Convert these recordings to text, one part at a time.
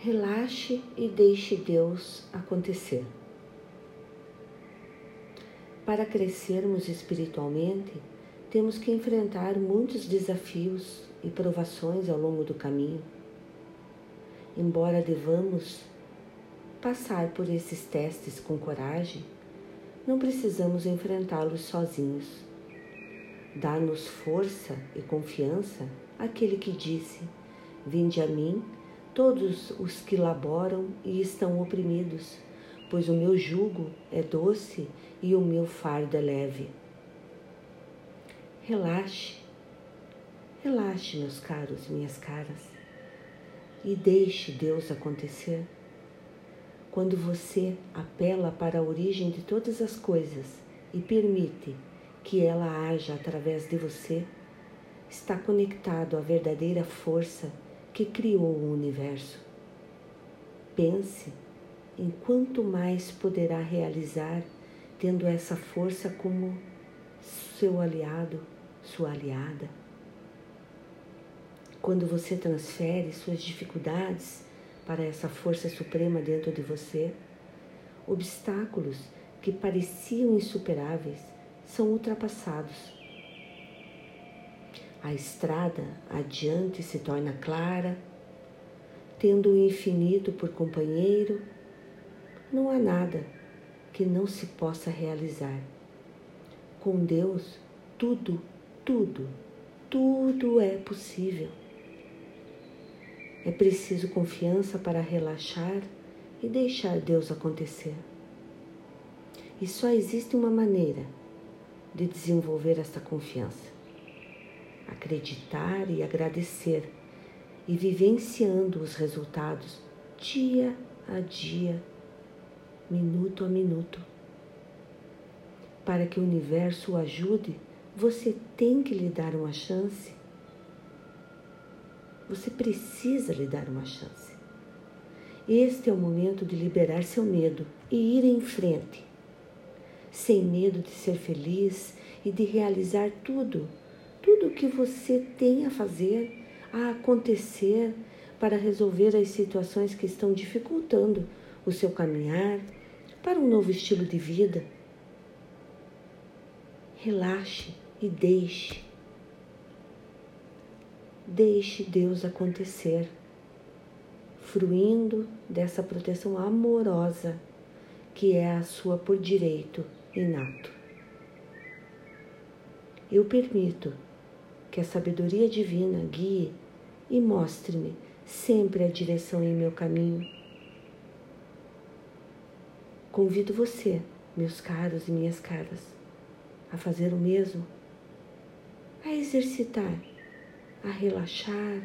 Relaxe e deixe Deus acontecer. Para crescermos espiritualmente, temos que enfrentar muitos desafios e provações ao longo do caminho. Embora devamos passar por esses testes com coragem, não precisamos enfrentá-los sozinhos. Dá-nos força e confiança aquele que disse: Vinde a mim, todos os que laboram e estão oprimidos, pois o meu jugo é doce e o meu fardo é leve. Relaxe, relaxe, meus caros e minhas caras, e deixe Deus acontecer. Quando você apela para a origem de todas as coisas e permite que ela haja através de você, está conectado à verdadeira força que criou o universo. Pense em quanto mais poderá realizar tendo essa força como seu aliado, sua aliada. Quando você transfere suas dificuldades para essa força suprema dentro de você, obstáculos que pareciam insuperáveis são ultrapassados a estrada adiante se torna clara, tendo o infinito por companheiro, não há nada que não se possa realizar. Com Deus, tudo, tudo, tudo é possível. É preciso confiança para relaxar e deixar Deus acontecer. E só existe uma maneira de desenvolver essa confiança acreditar e agradecer e vivenciando os resultados dia a dia, minuto a minuto. Para que o universo o ajude, você tem que lhe dar uma chance. Você precisa lhe dar uma chance. Este é o momento de liberar seu medo e ir em frente, sem medo de ser feliz e de realizar tudo tudo que você tem a fazer, a acontecer para resolver as situações que estão dificultando o seu caminhar para um novo estilo de vida. Relaxe e deixe. Deixe Deus acontecer, fruindo dessa proteção amorosa que é a sua por direito inato. Eu permito que a sabedoria divina guie e mostre-me sempre a direção em meu caminho. Convido você, meus caros e minhas caras, a fazer o mesmo, a exercitar, a relaxar,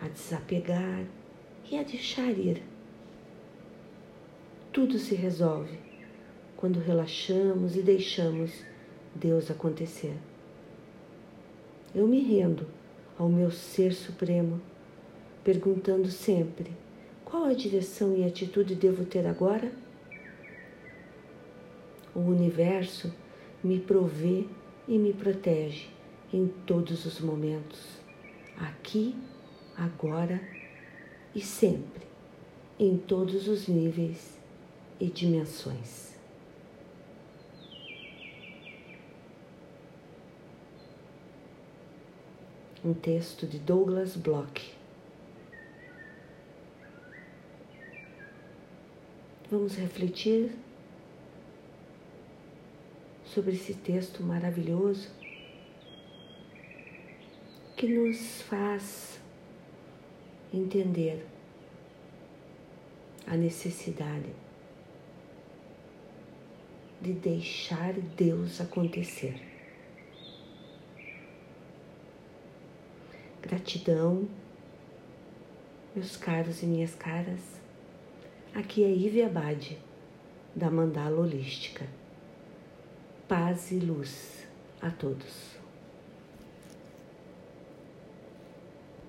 a desapegar e a deixar ir. Tudo se resolve quando relaxamos e deixamos Deus acontecer. Eu me rendo ao meu ser supremo, perguntando sempre: qual a direção e atitude devo ter agora? O universo me provê e me protege em todos os momentos, aqui, agora e sempre, em todos os níveis e dimensões. Um texto de Douglas Bloch. Vamos refletir sobre esse texto maravilhoso que nos faz entender a necessidade de deixar Deus acontecer. Gratidão, meus caros e minhas caras. Aqui é Ive Abade, da Mandala Holística. Paz e luz a todos.